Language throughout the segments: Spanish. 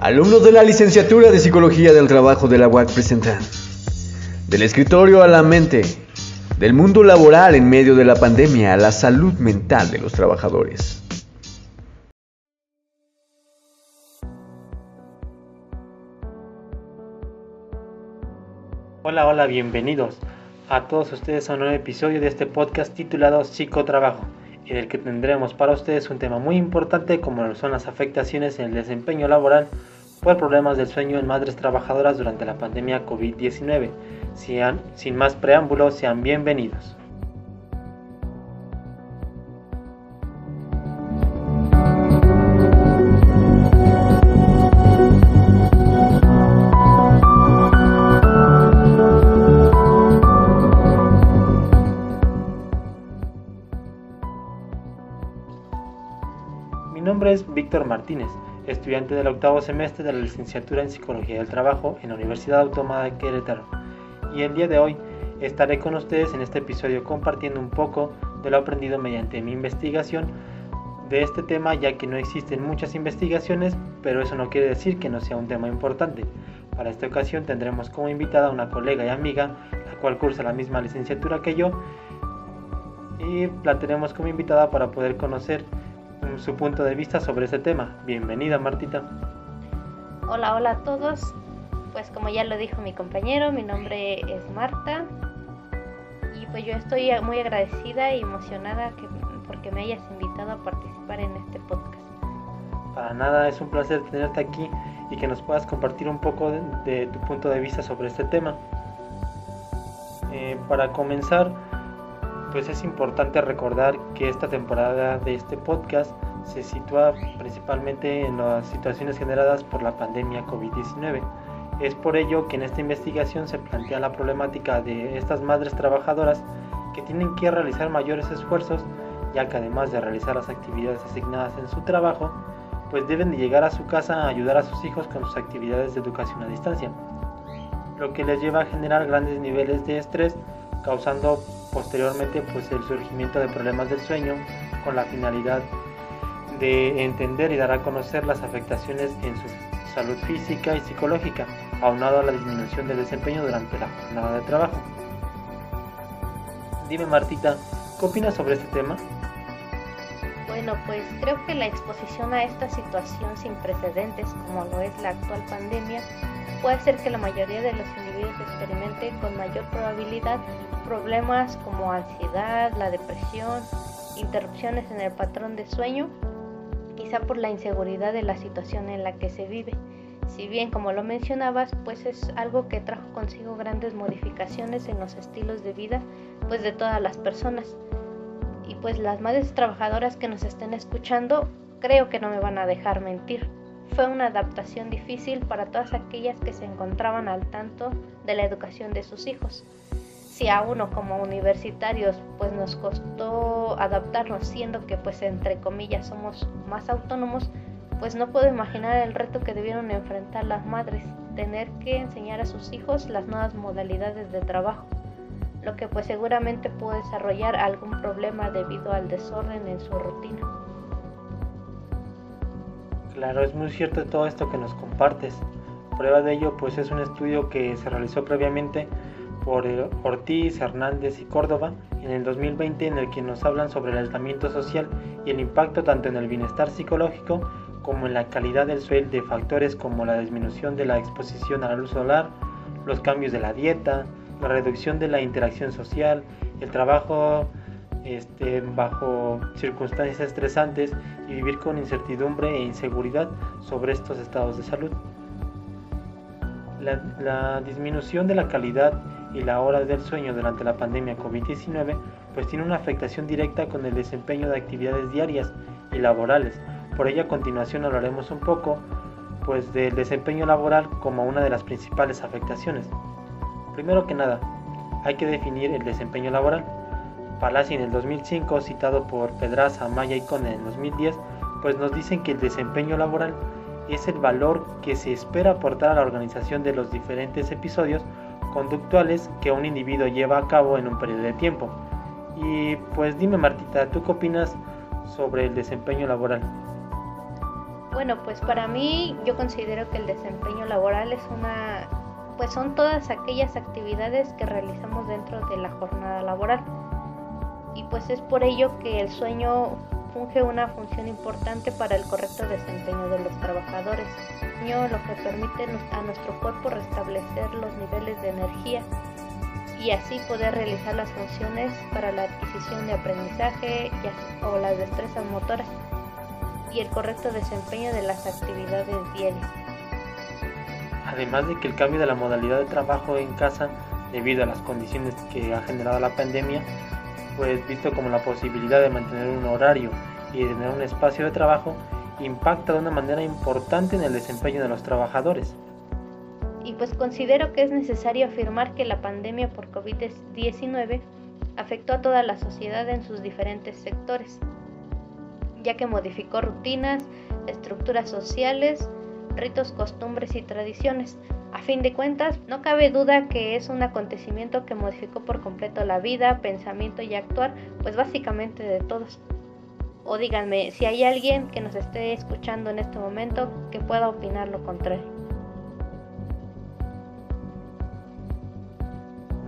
Alumnos de la licenciatura de Psicología del Trabajo de la UAC presentan Del escritorio a la mente, del mundo laboral en medio de la pandemia a la salud mental de los trabajadores. Hola, hola, bienvenidos a todos ustedes a un nuevo episodio de este podcast titulado Psicotrabajo en el que tendremos para ustedes un tema muy importante como son las afectaciones en el desempeño laboral por problemas del sueño en madres trabajadoras durante la pandemia COVID-19. Sin más preámbulos, sean bienvenidos. Nombre es Víctor Martínez, estudiante del octavo semestre de la licenciatura en Psicología del Trabajo en la Universidad Autónoma de Querétaro. Y el día de hoy estaré con ustedes en este episodio compartiendo un poco de lo aprendido mediante mi investigación de este tema, ya que no existen muchas investigaciones, pero eso no quiere decir que no sea un tema importante. Para esta ocasión tendremos como invitada a una colega y amiga, la cual cursa la misma licenciatura que yo, y la tenemos como invitada para poder conocer su punto de vista sobre este tema. Bienvenida Martita. Hola, hola a todos. Pues como ya lo dijo mi compañero, mi nombre es Marta y pues yo estoy muy agradecida y emocionada que, porque me hayas invitado a participar en este podcast. Para nada, es un placer tenerte aquí y que nos puedas compartir un poco de, tu punto de vista sobre este tema. Eh, para comenzar, pues es importante recordar que esta temporada de este podcast se sitúa principalmente en las situaciones generadas por la pandemia COVID-19. Es por ello que en esta investigación se plantea la problemática de estas madres trabajadoras que tienen que realizar mayores esfuerzos, ya que además de realizar las actividades asignadas en su trabajo, pues deben de llegar a su casa a ayudar a sus hijos con sus actividades de educación a distancia, lo que les lleva a generar grandes niveles de estrés, causando posteriormente pues el surgimiento de problemas del sueño con la finalidad de entender y dar a conocer las afectaciones en su salud física y psicológica, aunado a la disminución del desempeño durante la jornada de trabajo. Dime Martita, ¿qué opinas sobre este tema? Bueno, pues creo que la exposición a esta situación sin precedentes como lo es la actual pandemia puede hacer que la mayoría de los individuos experimenten con mayor probabilidad problemas como ansiedad, la depresión, interrupciones en el patrón de sueño quizá por la inseguridad de la situación en la que se vive. Si bien, como lo mencionabas, pues es algo que trajo consigo grandes modificaciones en los estilos de vida pues de todas las personas. Y pues las madres trabajadoras que nos estén escuchando, creo que no me van a dejar mentir. Fue una adaptación difícil para todas aquellas que se encontraban al tanto de la educación de sus hijos si a uno como universitarios pues nos costó adaptarnos siendo que pues entre comillas somos más autónomos, pues no puedo imaginar el reto que debieron enfrentar las madres, tener que enseñar a sus hijos las nuevas modalidades de trabajo, lo que pues seguramente puede desarrollar algún problema debido al desorden en su rutina. Claro, es muy cierto todo esto que nos compartes. Prueba de ello pues es un estudio que se realizó previamente por Ortiz, Hernández y Córdoba en el 2020 en el que nos hablan sobre el aislamiento social y el impacto tanto en el bienestar psicológico como en la calidad del suelo de factores como la disminución de la exposición a la luz solar, los cambios de la dieta, la reducción de la interacción social, el trabajo este, bajo circunstancias estresantes y vivir con incertidumbre e inseguridad sobre estos estados de salud. La, la disminución de la calidad y la hora del sueño durante la pandemia COVID-19 pues tiene una afectación directa con el desempeño de actividades diarias y laborales. Por ello a continuación hablaremos un poco pues del desempeño laboral como una de las principales afectaciones. Primero que nada, hay que definir el desempeño laboral. Palazzi en el 2005, citado por Pedraza, Maya y Cone en el 2010, pues nos dicen que el desempeño laboral es el valor que se espera aportar a la organización de los diferentes episodios conductuales que un individuo lleva a cabo en un periodo de tiempo. Y pues dime Martita, ¿tú qué opinas sobre el desempeño laboral? Bueno, pues para mí yo considero que el desempeño laboral es una pues son todas aquellas actividades que realizamos dentro de la jornada laboral. Y pues es por ello que el sueño funge una función importante para el correcto desempeño de los trabajadores. lo que permite a nuestro cuerpo restablecer los niveles de energía y así poder realizar las funciones para la adquisición de aprendizaje o las destrezas motoras y el correcto desempeño de las actividades diarias. Además de que el cambio de la modalidad de trabajo en casa debido a las condiciones que ha generado la pandemia, pues visto como la posibilidad de mantener un horario y tener un espacio de trabajo, impacta de una manera importante en el desempeño de los trabajadores. Y pues considero que es necesario afirmar que la pandemia por COVID-19 afectó a toda la sociedad en sus diferentes sectores, ya que modificó rutinas, estructuras sociales, ritos, costumbres y tradiciones. A fin de cuentas, no cabe duda que es un acontecimiento que modificó por completo la vida, pensamiento y actuar, pues básicamente de todos. O díganme si hay alguien que nos esté escuchando en este momento que pueda opinar lo contrario.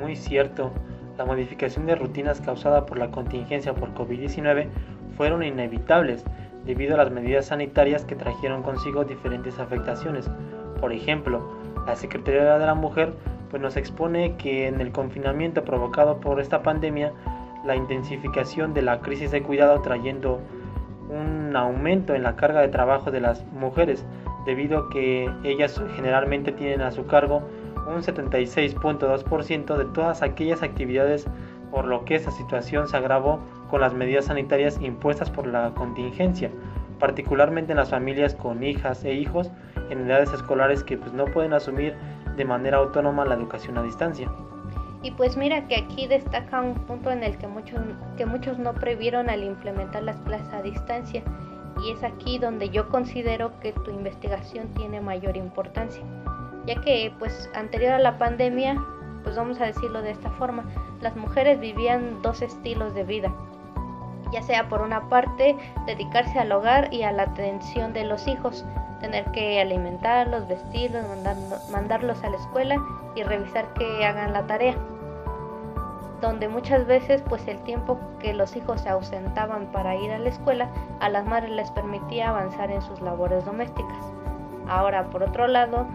Muy cierto, la modificación de rutinas causada por la contingencia por COVID-19 fueron inevitables debido a las medidas sanitarias que trajeron consigo diferentes afectaciones. Por ejemplo, la Secretaría de la Mujer pues nos expone que en el confinamiento provocado por esta pandemia, la intensificación de la crisis de cuidado trayendo un aumento en la carga de trabajo de las mujeres, debido a que ellas generalmente tienen a su cargo un 76.2% de todas aquellas actividades por lo que esta situación se agravó con las medidas sanitarias impuestas por la contingencia, particularmente en las familias con hijas e hijos en edades escolares que pues, no pueden asumir de manera autónoma la educación a distancia. Y pues mira que aquí destaca un punto en el que muchos, que muchos no previeron al implementar las clases a distancia y es aquí donde yo considero que tu investigación tiene mayor importancia, ya que pues anterior a la pandemia pues vamos a decirlo de esta forma, las mujeres vivían dos estilos de vida, ya sea por una parte dedicarse al hogar y a la atención de los hijos, tener que alimentarlos, vestirlos, mandarlos a la escuela y revisar que hagan la tarea donde muchas veces pues el tiempo que los hijos se ausentaban para ir a la escuela a las madres les permitía avanzar en sus labores domésticas. Ahora, por otro lado,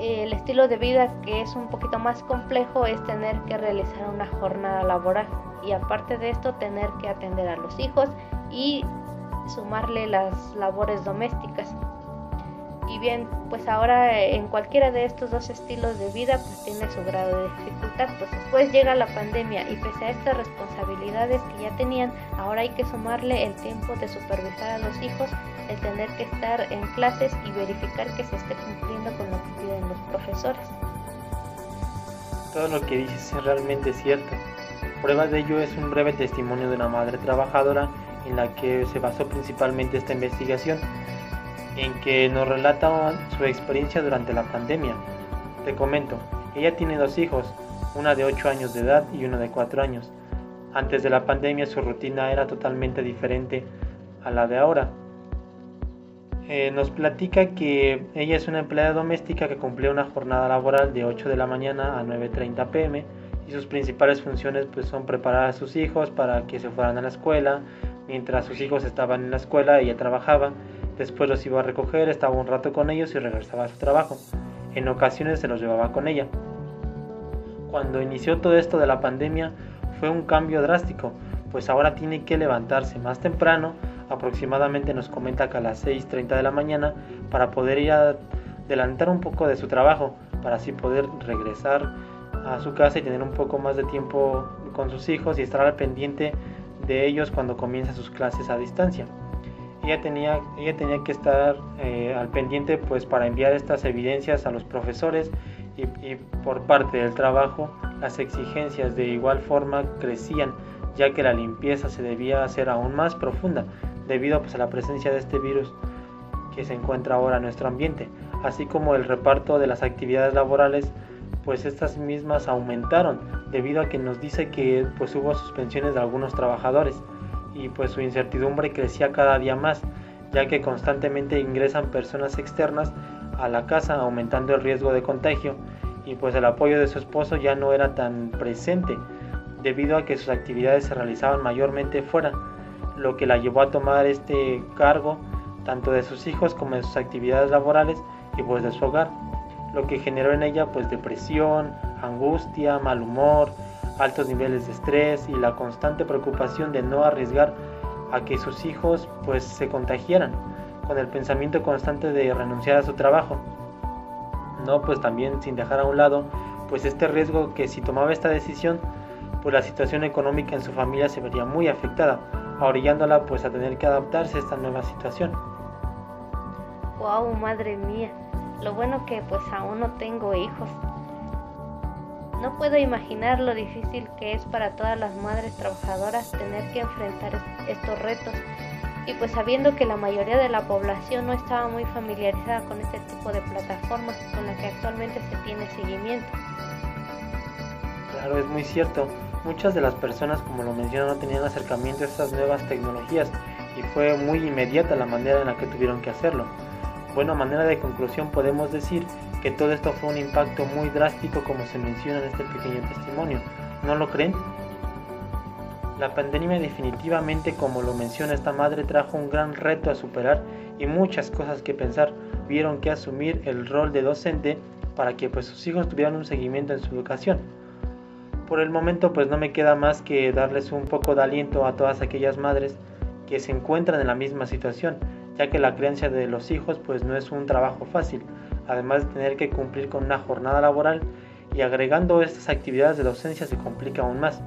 el estilo de vida que es un poquito más complejo es tener que realizar una jornada laboral y aparte de esto tener que atender a los hijos y sumarle las labores domésticas. Y bien, pues ahora en cualquiera de estos dos estilos de vida pues tiene su grado de dificultad. Pues después llega la pandemia y pese a estas responsabilidades que ya tenían, ahora hay que sumarle el tiempo de supervisar a los hijos, el tener que estar en clases y verificar que se esté cumpliendo con los profesores. Todo lo que dices es realmente cierto. Prueba de ello es un breve testimonio de una madre trabajadora en la que se basó principalmente esta investigación en que nos relata su experiencia durante la pandemia. Te comento, ella tiene dos hijos, una de 8 años de edad y uno de 4 años. Antes de la pandemia su rutina era totalmente diferente a la de ahora. Eh, nos platica que ella es una empleada doméstica que cumplía una jornada laboral de 8 de la mañana a 9.30 pm y sus principales funciones pues, son preparar a sus hijos para que se fueran a la escuela. Mientras sus hijos estaban en la escuela ella trabajaba Después los iba a recoger, estaba un rato con ellos y regresaba a su trabajo. En ocasiones se los llevaba con ella. Cuando inició todo esto de la pandemia fue un cambio drástico, pues ahora tiene que levantarse más temprano, aproximadamente nos comenta que a las 6.30 de la mañana, para poder ir a adelantar un poco de su trabajo, para así poder regresar a su casa y tener un poco más de tiempo con sus hijos y estar al pendiente de ellos cuando comienza sus clases a distancia. Ella tenía, ella tenía que estar eh, al pendiente pues para enviar estas evidencias a los profesores y, por parte del trabajo las exigencias de igual forma crecían ya que la limpieza se debía hacer aún más profunda debido pues, a la presencia de este virus que se encuentra ahora en nuestro ambiente, así como el reparto de las actividades laborales, pues estas mismas aumentaron debido a que nos dice que pues hubo suspensiones de algunos trabajadores y pues su incertidumbre crecía cada día más, ya que constantemente ingresan personas externas a la casa aumentando el riesgo de contagio y pues el apoyo de su esposo ya no era tan presente debido a que sus actividades se realizaban mayormente fuera, lo que la llevó a tomar este cargo tanto de sus hijos como de sus actividades laborales y pues de su hogar, lo que generó en ella pues depresión, angustia, mal humor, altos niveles de estrés y la constante preocupación de no arriesgar a que sus hijos pues se contagiaran, con el pensamiento constante de renunciar a su trabajo. No, pues también sin dejar a un lado pues este riesgo que si tomaba esta decisión, pues la situación económica en su familia se vería muy afectada, orillándola pues a tener que adaptarse a esta nueva situación. Wow, madre mía. Lo bueno que pues aún no tengo hijos. No puedo imaginar lo difícil que es para todas las madres trabajadoras tener que enfrentar estos retos y pues sabiendo que la mayoría de la población no estaba muy familiarizada con este tipo de plataformas con las que actualmente se tiene seguimiento. Claro, es muy cierto. Muchas de las personas, como lo menciono, no tenían acercamiento a estas nuevas tecnologías y fue muy inmediata la manera en la que tuvieron que hacerlo. Bueno, manera de conclusión podemos decir que todo esto fue un impacto muy drástico como se menciona en este pequeño testimonio. ¿No lo creen? La pandemia definitivamente, como lo menciona esta madre, trajo un gran reto a superar y muchas cosas que pensar. Vieron que asumir el rol de docente para que pues, sus hijos tuvieran un seguimiento en su educación. Por el momento pues no me queda más que darles un poco de aliento a todas aquellas madres que se encuentran en la misma situación, ya que la crianza de los hijos pues no es un trabajo fácil además de tener que cumplir con una jornada laboral y agregando estas actividades de docencia se complica aún más.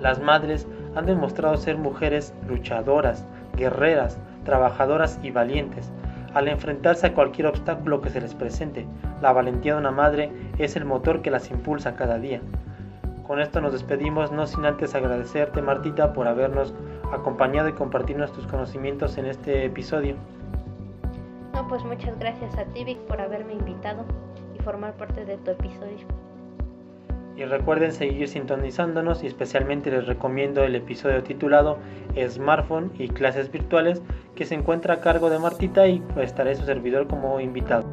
Las madres han demostrado ser mujeres luchadoras, guerreras, trabajadoras y valientes. Al enfrentarse a cualquier obstáculo que se les presente, la valentía de una madre es el motor que las impulsa cada día. Con esto nos despedimos, no sin antes agradecerte Martita por habernos acompañado y compartirnos tus conocimientos en este episodio pues muchas gracias a ti, Vic, por haberme invitado y formar parte de tu episodio. Y recuerden seguir sintonizándonos y especialmente les recomiendo el episodio titulado Smartphone y clases virtuales que se encuentra a cargo de Martita y estaré su servidor como invitado.